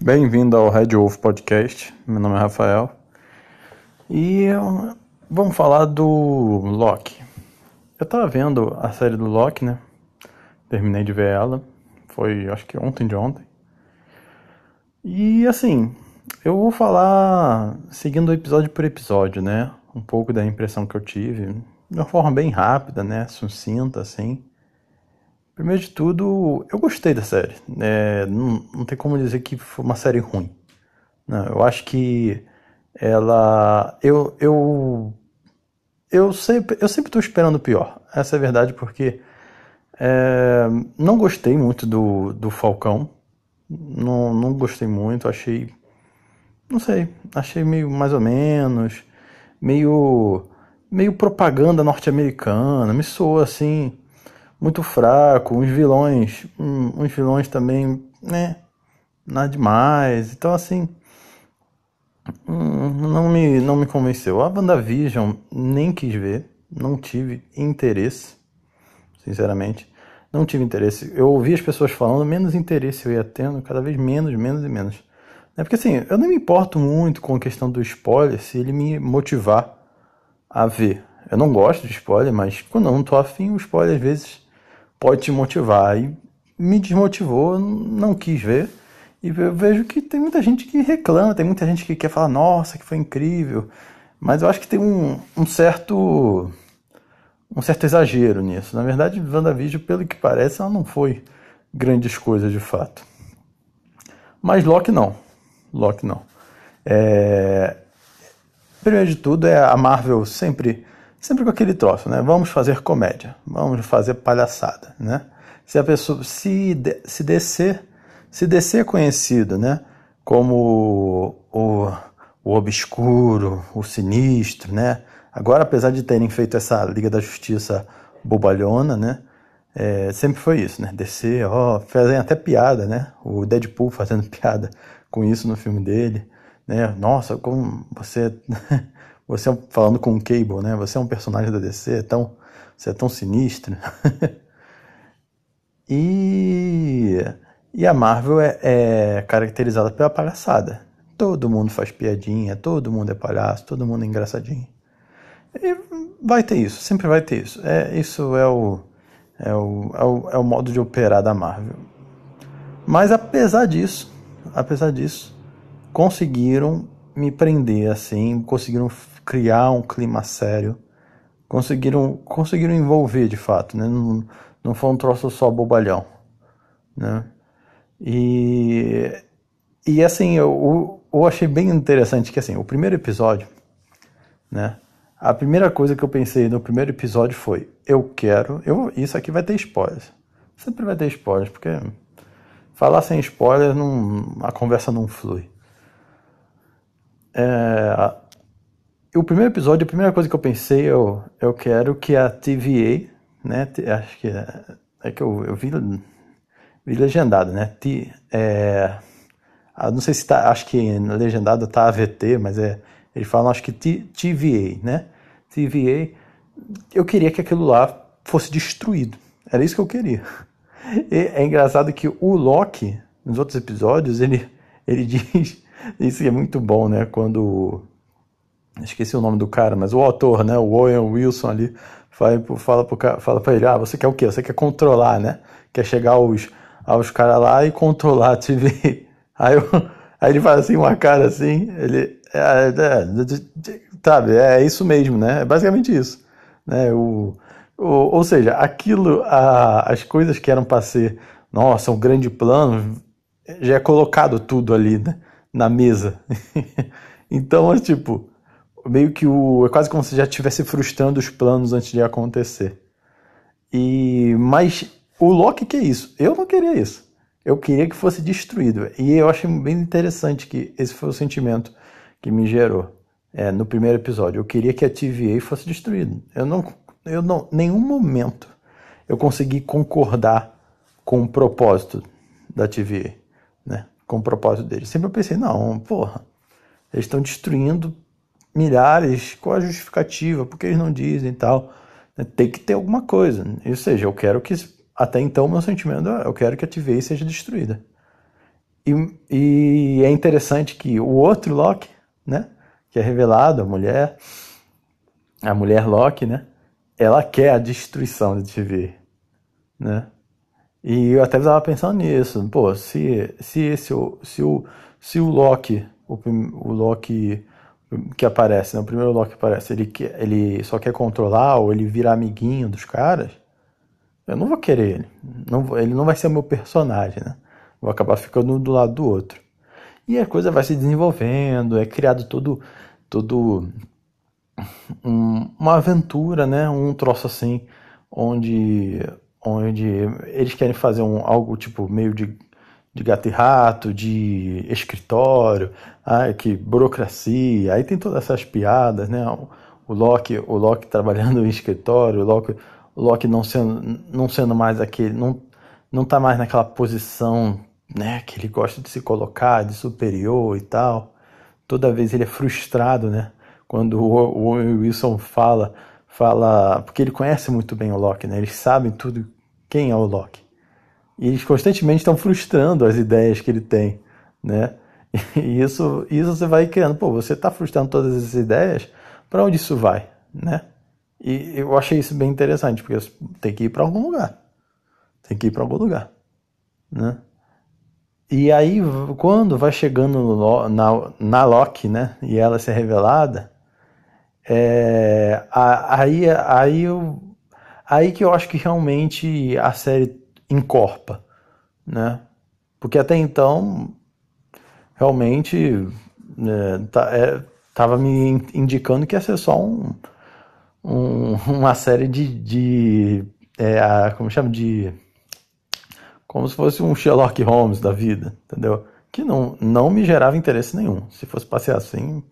Bem-vindo ao Red Wolf Podcast. Meu nome é Rafael. E vamos falar do Loki. Eu tava vendo a série do Loki, né? Terminei de ver ela. Foi, acho que ontem de ontem. E assim, eu vou falar seguindo episódio por episódio, né? Um pouco da impressão que eu tive. De uma forma bem rápida, né? Sucinta, assim. Primeiro de tudo, eu gostei da série. É, não, não tem como dizer que foi uma série ruim. Não, eu acho que ela. Eu, eu, eu sempre eu sempre estou esperando o pior. Essa é a verdade, porque é, não gostei muito do, do Falcão. Não, não gostei muito, achei. Não sei, achei meio mais ou menos. Meio. meio propaganda norte-americana. Me soa assim muito fraco, uns vilões, uns vilões também, né, nada demais. Então assim, hum, não me não me convenceu. A WandaVision nem quis ver, não tive interesse, sinceramente. Não tive interesse. Eu ouvi as pessoas falando, menos interesse eu ia tendo, cada vez menos, menos e menos. É porque assim, eu não me importo muito com a questão do spoiler se ele me motivar a ver. Eu não gosto de spoiler, mas quando eu não tô afim, o spoiler às vezes pode te motivar. E me desmotivou, não quis ver. E eu vejo que tem muita gente que reclama, tem muita gente que quer falar, nossa, que foi incrível. Mas eu acho que tem um, um certo um certo exagero nisso. Na verdade, WandaVision, pelo que parece, ela não foi grandes coisas de fato. Mas Loki não. Loki não. É... Primeiro de tudo, é a Marvel sempre sempre com aquele troço, né? Vamos fazer comédia, vamos fazer palhaçada, né? Se a pessoa se se descer, se descer conhecido, né? Como o, o obscuro, o sinistro, né? Agora, apesar de terem feito essa Liga da Justiça bobalhona, né? É, sempre foi isso, né? Descer, ó, fazem até piada, né? O Deadpool fazendo piada com isso no filme dele, né? Nossa, como você Você é falando com o Cable, né? Você é um personagem da DC, é tão, você é tão sinistro. e, e a Marvel é, é caracterizada pela palhaçada. Todo mundo faz piadinha, todo mundo é palhaço, todo mundo é engraçadinho. E vai ter isso, sempre vai ter isso. É, isso é o, é o, é o, é o modo de operar da Marvel. Mas apesar disso, apesar disso, conseguiram me prender assim, conseguiram criar um clima sério, conseguiram, conseguiram envolver de fato, né? Não, não foi um troço só bobalhão, né? E, e assim, eu, eu achei bem interessante que assim, o primeiro episódio, né? A primeira coisa que eu pensei no primeiro episódio foi: eu quero. Eu, isso aqui vai ter spoilers. Sempre vai ter spoilers, porque falar sem spoilers não, a conversa não flui. É, o primeiro episódio, a primeira coisa que eu pensei, eu, eu quero que a TVA, né, acho que é, é que eu, eu vi, vi legendado, né, T, é, ah, não sei se tá, acho que legendado tá AVT, mas é, eles falam acho que T, TVA, né, TVA, eu queria que aquilo lá fosse destruído, era isso que eu queria. E é engraçado que o Loki, nos outros episódios, ele, ele diz, isso é muito bom, né, quando esqueci o nome do cara, mas o autor, né, o Owen Wilson ali, fala, pro, fala pra ele, ah, você quer o quê? Você quer controlar, né? Quer chegar aos, aos caras lá e controlar a TV. Aí, eu, aí ele faz assim, uma cara assim, ele, é, é, é, sabe, é isso mesmo, né? É basicamente isso, né? O, o, ou seja, aquilo, a, as coisas que eram para ser, nossa, um grande plano, já é colocado tudo ali, né? Na mesa. então, é tipo, meio que o é quase como se já estivesse frustrando os planos antes de acontecer. E mas o Loki que é isso? Eu não queria isso. Eu queria que fosse destruído. E eu achei bem interessante que esse foi o sentimento que me gerou é, no primeiro episódio. Eu queria que a TVA fosse destruída. Eu não, eu não, nenhum momento eu consegui concordar com o propósito da TVA, né? Com o propósito deles. Sempre eu pensei, não, porra, eles estão destruindo milhares, qual a justificativa, por que eles não dizem e tal. Tem que ter alguma coisa. Ou seja, eu quero que, até então, meu sentimento é, eu quero que a TVA seja destruída. e, e é interessante que o outro Loki, né? Que é revelado, a mulher, a mulher Loki, né? Ela quer a destruição de TV, né? E eu até estava pensando nisso. Pô, se, se, esse, se, o, se o Loki, o, o Loki que aparece, né? o primeiro Loki que aparece, ele, ele só quer controlar ou ele vira amiguinho dos caras, eu não vou querer ele. Não, ele não vai ser meu personagem, né? Vou acabar ficando do lado do outro. E a coisa vai se desenvolvendo, é criado todo, todo um, uma aventura, né? Um troço assim, onde, onde eles querem fazer um, algo tipo meio de, de gato e rato, de escritório, ai, que burocracia. Aí tem todas essas piadas, né? O Loki, o Loki trabalhando em escritório, o Loki o Loki não sendo, não sendo mais aquele, não, não tá mais naquela posição, né, que ele gosta de se colocar, de superior e tal. Toda vez ele é frustrado, né, quando o, Wilson fala, fala, porque ele conhece muito bem o Loki, né, eles sabem tudo quem é o Loki. E eles constantemente estão frustrando as ideias que ele tem, né? E isso, isso você vai criando, pô, você está frustrando todas essas ideias, para onde isso vai, né? E eu achei isso bem interessante, porque tem que ir para algum lugar. Tem que ir para algum lugar. Né? E aí, quando vai chegando no, na, na Loki, né? E ela ser revelada, é, aí, aí, eu, aí que eu acho que realmente a série encorpa, né? Porque até então, realmente, é, tá, é, me indicando que ia ser só um, um, uma série de, de é, a, como chama de como se fosse um Sherlock Holmes da vida, entendeu? Que não, não me gerava interesse nenhum. Se fosse passear assim,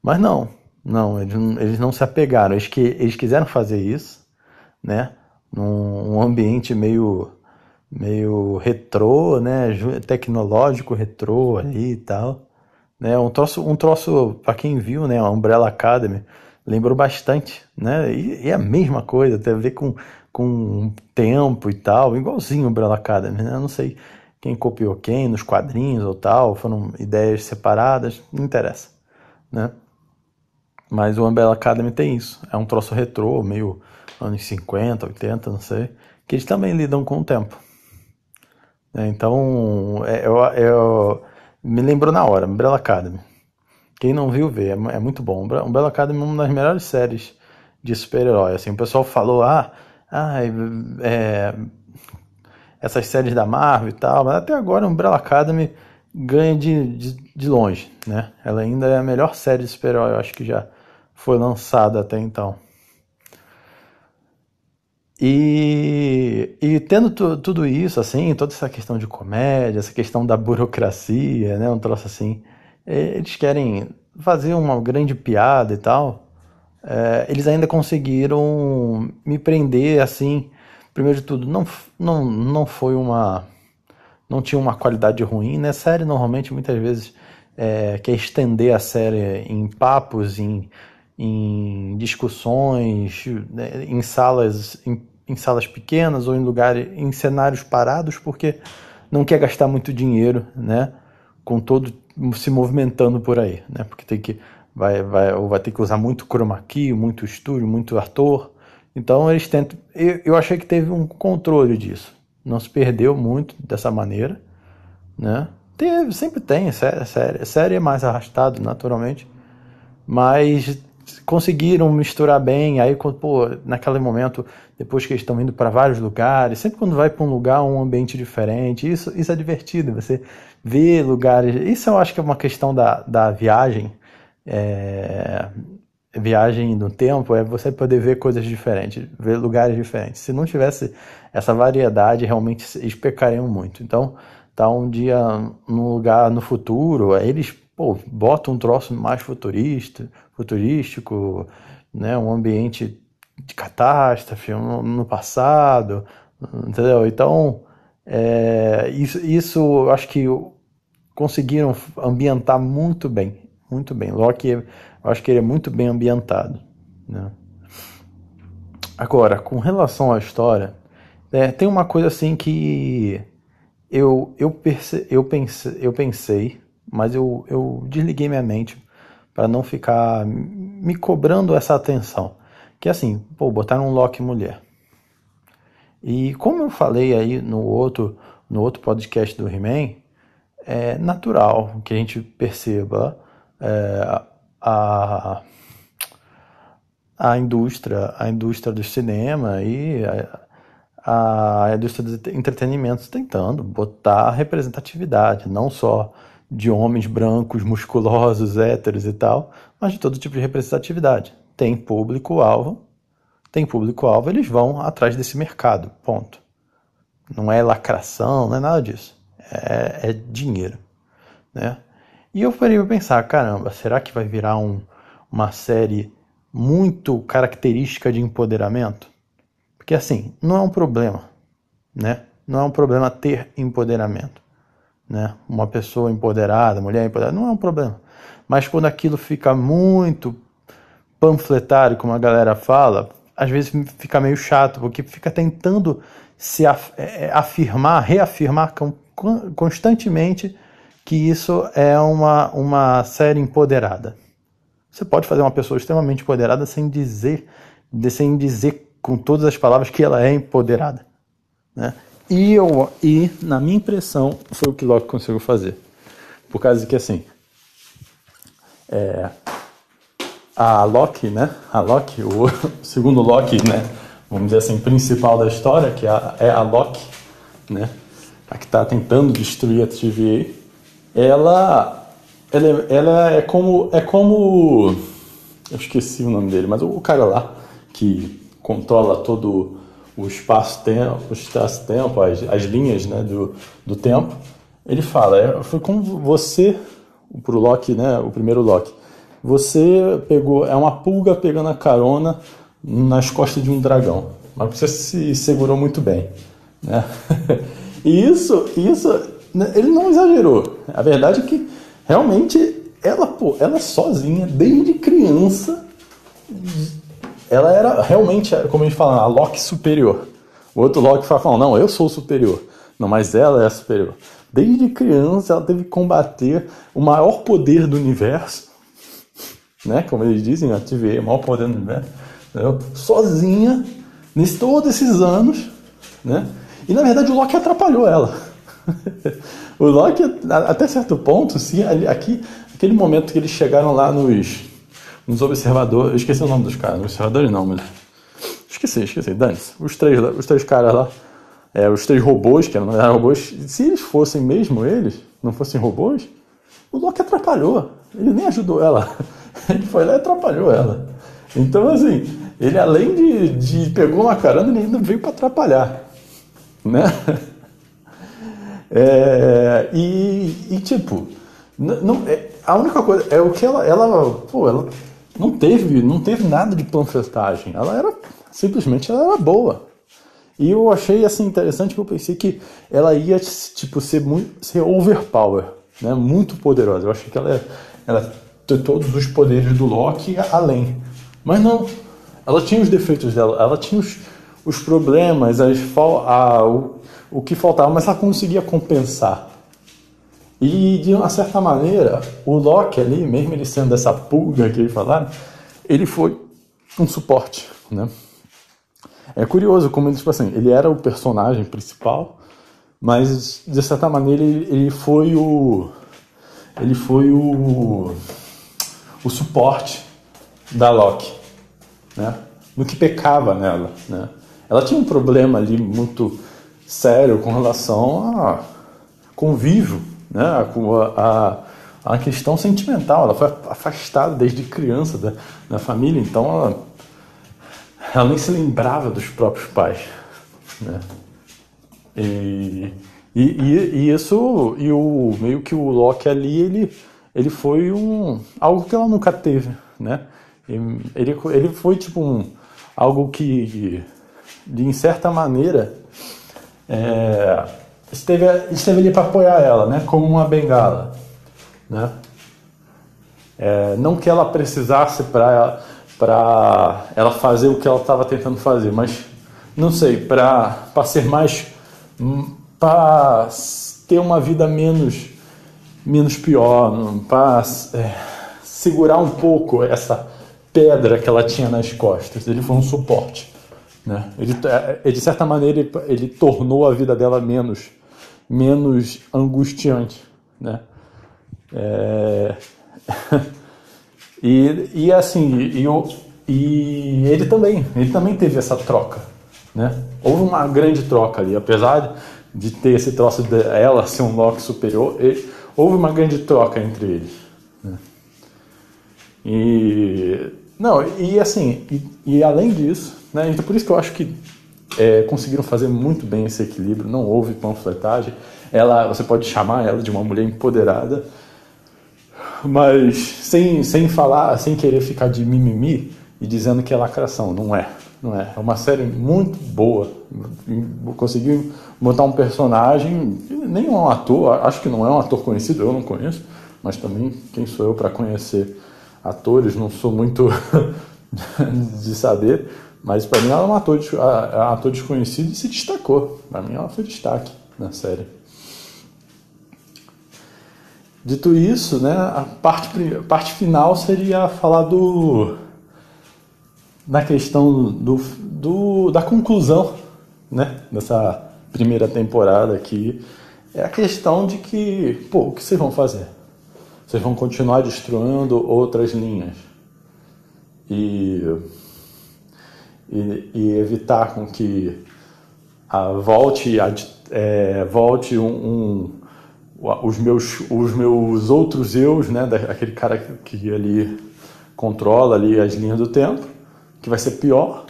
mas não, não, eles, eles não se apegaram. Eles, que, eles quiseram fazer isso, né? Num ambiente meio meio retrô, né? Tecnológico retrô ali e tal, né? Um troço, um troço para quem viu, né? A Umbrella Academy lembrou bastante, né? E, e, é a mesma coisa, tem a ver com, com tempo e tal, igualzinho Umbrella Academy, né? Não sei quem copiou quem nos quadrinhos ou tal, foram ideias separadas, não interessa, né? Mas o Umbrella Academy tem isso, é um troço retrô, meio anos 50, 80, não sei, que eles também lidam com o tempo. Né? Então, é, eu, eu, me lembrou na hora, Umbrella Academy. Quem não viu, vê. É, é muito bom. Umbrella Academy é uma das melhores séries de super-herói. Assim, o pessoal falou, ah, ah é, essas séries da Marvel e tal, mas até agora Umbrella Academy ganha de, de, de longe, né? Ela ainda é a melhor série de super-herói, eu acho que já foi lançada até então. E, e tendo tudo isso, assim, toda essa questão de comédia, essa questão da burocracia, né, um troço assim, eles querem fazer uma grande piada e tal, é, eles ainda conseguiram me prender assim. Primeiro de tudo, não, não, não foi uma. Não tinha uma qualidade ruim, né? Série normalmente muitas vezes é, quer estender a série em papos, em, em discussões, né? em salas. Em salas pequenas ou em lugares, em cenários parados, porque não quer gastar muito dinheiro, né? Com todo se movimentando por aí, né? Porque tem que vai vai ou vai ter que usar muito chroma key, muito estúdio, muito ator. Então eles tentam. Eu, eu achei que teve um controle disso. Não se perdeu muito dessa maneira, né? Teve, sempre tem, série, série, série é mais arrastado, naturalmente, mas conseguiram misturar bem. Aí, pô, naquele momento, depois que eles estão indo para vários lugares, sempre quando vai para um lugar, um ambiente diferente, isso, isso é divertido. Você vê lugares. Isso eu acho que é uma questão da, da viagem. É, viagem no tempo é você poder ver coisas diferentes, ver lugares diferentes. Se não tivesse essa variedade, realmente eles pecariam muito. Então, tá um dia num lugar no futuro, aí eles pô, botam um troço mais futurista, futurístico, né, um ambiente de catástrofe no, no passado, entendeu? Então, é, isso, isso eu acho que conseguiram ambientar muito bem, muito bem. Loki, eu acho que ele é muito bem ambientado. Né? Agora, com relação à história, é, tem uma coisa assim que eu, eu, perce, eu, pense, eu pensei, mas eu, eu desliguei minha mente para não ficar me cobrando essa atenção. Que assim, pô, botar um Loki mulher. E como eu falei aí no outro, no outro podcast do He-Man, é natural que a gente perceba é, a, a indústria, a indústria do cinema e a, a indústria do entretenimento tentando botar representatividade, não só de homens brancos, musculosos, héteros e tal, mas de todo tipo de representatividade. Tem público-alvo, tem público-alvo, eles vão atrás desse mercado, ponto. Não é lacração, não é nada disso. É, é dinheiro, né? E eu parei para pensar, caramba, será que vai virar um, uma série muito característica de empoderamento? Porque assim, não é um problema, né? Não é um problema ter empoderamento, né? Uma pessoa empoderada, mulher empoderada, não é um problema. Mas quando aquilo fica muito panfletário, como a galera fala, às vezes fica meio chato, porque fica tentando se é, é, afirmar, reafirmar constantemente que isso é uma, uma série empoderada. Você pode fazer uma pessoa extremamente empoderada sem dizer, sem dizer com todas as palavras que ela é empoderada. Né? E, eu, e, na minha impressão, foi o que Locke conseguiu fazer. Por causa de que, assim, é, a Loki, né? A Loki, o segundo Loki, né? Vamos dizer assim, principal da história, que é a, é Loki, né? A que está tentando destruir a TVA ela, ela, ela é como, é como, eu esqueci o nome dele, mas o, cara lá que controla todo o espaço-tempo, o espaço-tempo, as, as linhas né, do, do tempo, ele fala, é, foi como você, pro Loki, né, o primeiro Loki, você pegou, é uma pulga pegando a carona nas costas de um dragão, mas você se segurou muito bem, né? e isso, isso né, ele não exagerou. A verdade é que realmente ela, pô, ela sozinha, desde criança, ela era realmente, como a gente fala, a Loki superior. O outro Loki fala, não, eu sou superior. Não, mas ela é superior. Desde criança ela teve que combater o maior poder do universo, né? Como eles dizem, a TVA, o maior poder do universo, sozinha, nesses todos esses anos, né? E na verdade o Loki atrapalhou ela. o Loki, até certo ponto, sim, aqui, aquele momento que eles chegaram lá nos, nos observadores, eu esqueci o nome dos caras, observadores não, mas. Esqueci, esqueci, dane-se. Os três, os três caras lá, é, os três robôs, que não eram robôs, se eles fossem mesmo eles, não fossem robôs, o Loki atrapalhou. Ele nem ajudou ela. Ele foi lá e atrapalhou ela. Então, assim, ele além de, de pegou uma carona, ele ainda veio para atrapalhar. Né? É, e, e, tipo, não, é, a única coisa é o que ela, ela, pô, ela não teve, não teve nada de panfletagem. Ela era simplesmente ela era boa. E eu achei assim interessante que eu pensei que ela ia tipo ser muito ser overpower, né? Muito poderosa. Eu achei que ela ela ter todos os poderes do Loki além. Mas não. Ela tinha os defeitos dela, ela tinha os, os problemas, as, a, o, o que faltava, mas ela conseguia compensar. E de uma certa maneira, o Loki ali, mesmo ele sendo essa pulga que ele falaram, ele foi um suporte, né? É curioso como ele, tipo assim, ele era o personagem principal, mas de certa maneira ele, ele foi o ele foi o o suporte da Loki, né? No que pecava nela, né? Ela tinha um problema ali muito sério com relação a convívio, né? a, a, a questão sentimental. Ela foi afastada desde criança da, da família, então ela, ela nem se lembrava dos próprios pais. Né? E, e, e, e, isso, e o meio que o Loki ali, ele, ele foi um algo que ela nunca teve, né? Ele, ele foi tipo um algo que, de em certa maneira, é, esteve, esteve ali para apoiar ela, né, como uma bengala, né? É, não que ela precisasse para para ela fazer o que ela estava tentando fazer, mas não sei, para ser mais para ter uma vida menos menos pior, para é, segurar um pouco essa pedra que ela tinha nas costas. Ele foi um suporte. Né? Ele, é, de certa maneira, ele, ele tornou a vida dela menos, menos angustiante. Né? É... e, e assim, e, e ele também, ele também teve essa troca. Né? Houve uma grande troca ali, apesar de ter esse troço dela ser um Loki superior, ele, houve uma grande troca entre eles. Né? E não, e assim, e, e, além disso, né, então por isso que eu acho que é, conseguiram fazer muito bem esse equilíbrio, não houve panfletagem. Ela, você pode chamar ela de uma mulher empoderada, mas sem, sem falar, sem querer ficar de mimimi e dizendo que é lacração, não é. Não é. É uma série muito boa. Conseguiu montar um personagem, nem é um ator, acho que não é um ator conhecido, eu não conheço, mas também quem sou eu para conhecer atores, não sou muito de saber, mas para mim ela é um ator, é um ator desconhecido e se destacou. Para mim ela foi destaque na série. Dito isso, né, a parte, parte final seria falar do na questão do, do, da conclusão né, dessa primeira temporada aqui. É a questão de que, pô, o que vocês vão fazer? vocês vão continuar destruindo outras linhas e, e, e evitar com que a, volte, a, é, volte um, um, os, meus, os meus outros eus, né, aquele cara que ali controla ali as linhas do tempo, que vai ser pior,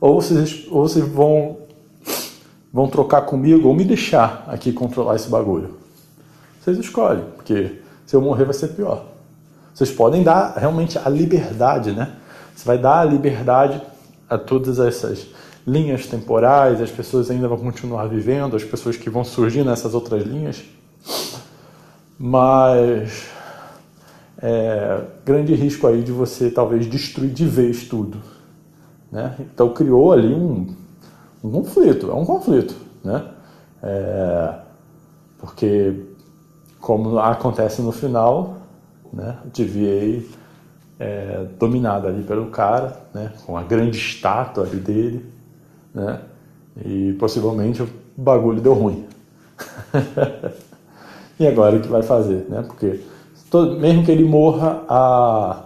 ou vocês, ou vocês vão, vão trocar comigo ou me deixar aqui controlar esse bagulho. Vocês escolhem, porque se eu morrer vai ser pior. Vocês podem dar realmente a liberdade, né? Você vai dar a liberdade a todas essas linhas temporais, as pessoas ainda vão continuar vivendo, as pessoas que vão surgir nessas outras linhas. Mas é, grande risco aí de você talvez destruir de vez tudo. Né? Então criou ali um, um conflito, é um conflito. Né? É, porque como acontece no final, né? TVA é dominado ali pelo cara, né? Com a grande estátua ali dele, né? E possivelmente o bagulho deu ruim. e agora o que vai fazer, né? Porque todo, mesmo que ele morra, a,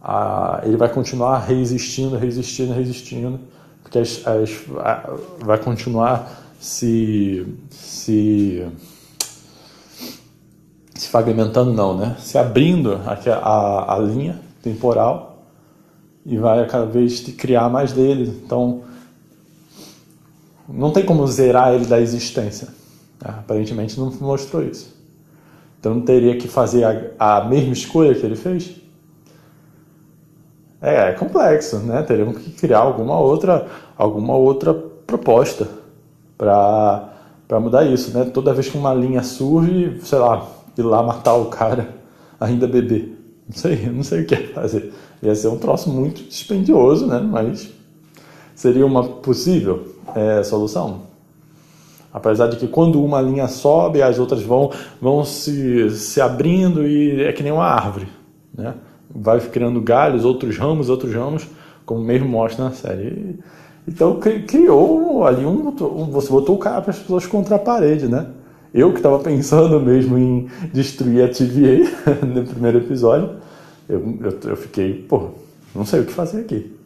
a, ele vai continuar resistindo, resistindo, resistindo, porque as, as, a, vai continuar se, se se fragmentando não, né? Se abrindo a, a, a linha temporal e vai cada vez criar mais dele. Então, não tem como zerar ele da existência. Né? Aparentemente não mostrou isso. Então não teria que fazer a, a mesma escolha que ele fez? É, é complexo, né? Teríamos que criar alguma outra, alguma outra proposta para mudar isso, né? Toda vez que uma linha surge, sei lá, ir lá matar o cara ainda bebê. Não sei, não sei o que ia fazer. Ia ser um troço muito dispendioso, né? Mas seria uma possível é, solução. Apesar de que quando uma linha sobe, as outras vão, vão se, se abrindo e é que nem uma árvore, né? Vai criando galhos, outros ramos, outros ramos, como mesmo mostra na série. Então criou ali um você botou o cara para as pessoas contra a parede, né? Eu que estava pensando mesmo em destruir a TVA no primeiro episódio, eu, eu, eu, fiquei, pô, não sei o que fazer aqui.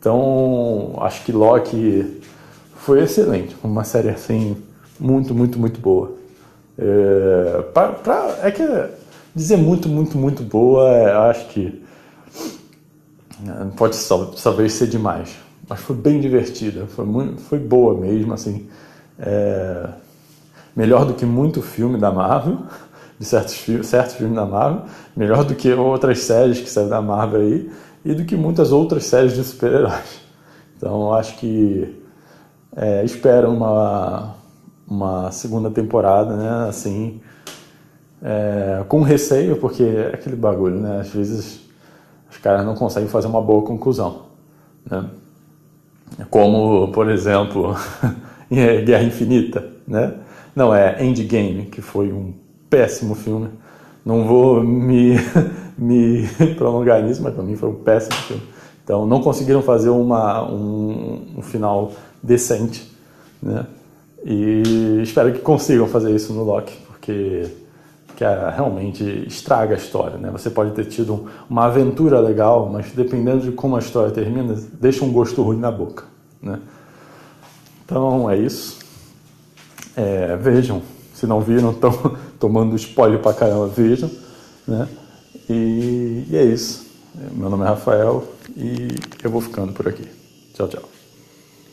Então, acho que Loki foi excelente, uma série assim, muito, muito, muito boa. É, pra, pra, é que dizer muito, muito, muito boa, é, acho que é, pode talvez ser demais, mas foi bem divertida, foi, muito, foi boa mesmo, assim. É, melhor do que muito filme da Marvel, de certos, filmes, da Marvel, melhor do que outras séries que saem da Marvel aí, e do que muitas outras séries de super-heróis. Então acho que é, espero uma, uma segunda temporada, né? Assim, é, com receio, porque é aquele bagulho, né? Às vezes os caras não conseguem fazer uma boa conclusão, né? Como, por exemplo, em Guerra Infinita, né? Não, é Endgame, que foi um péssimo filme. Não vou me, me prolongar nisso, mas para mim foi um péssimo filme. Então não conseguiram fazer uma, um, um final decente, né? E espero que consigam fazer isso no Loki, porque que é, realmente estraga a história, né? Você pode ter tido uma aventura legal, mas dependendo de como a história termina, deixa um gosto ruim na boca, né? Então é isso. É, vejam, se não viram, estão tomando spoiler pra caramba, vejam, né? E, e é isso. Meu nome é Rafael e eu vou ficando por aqui. Tchau, tchau.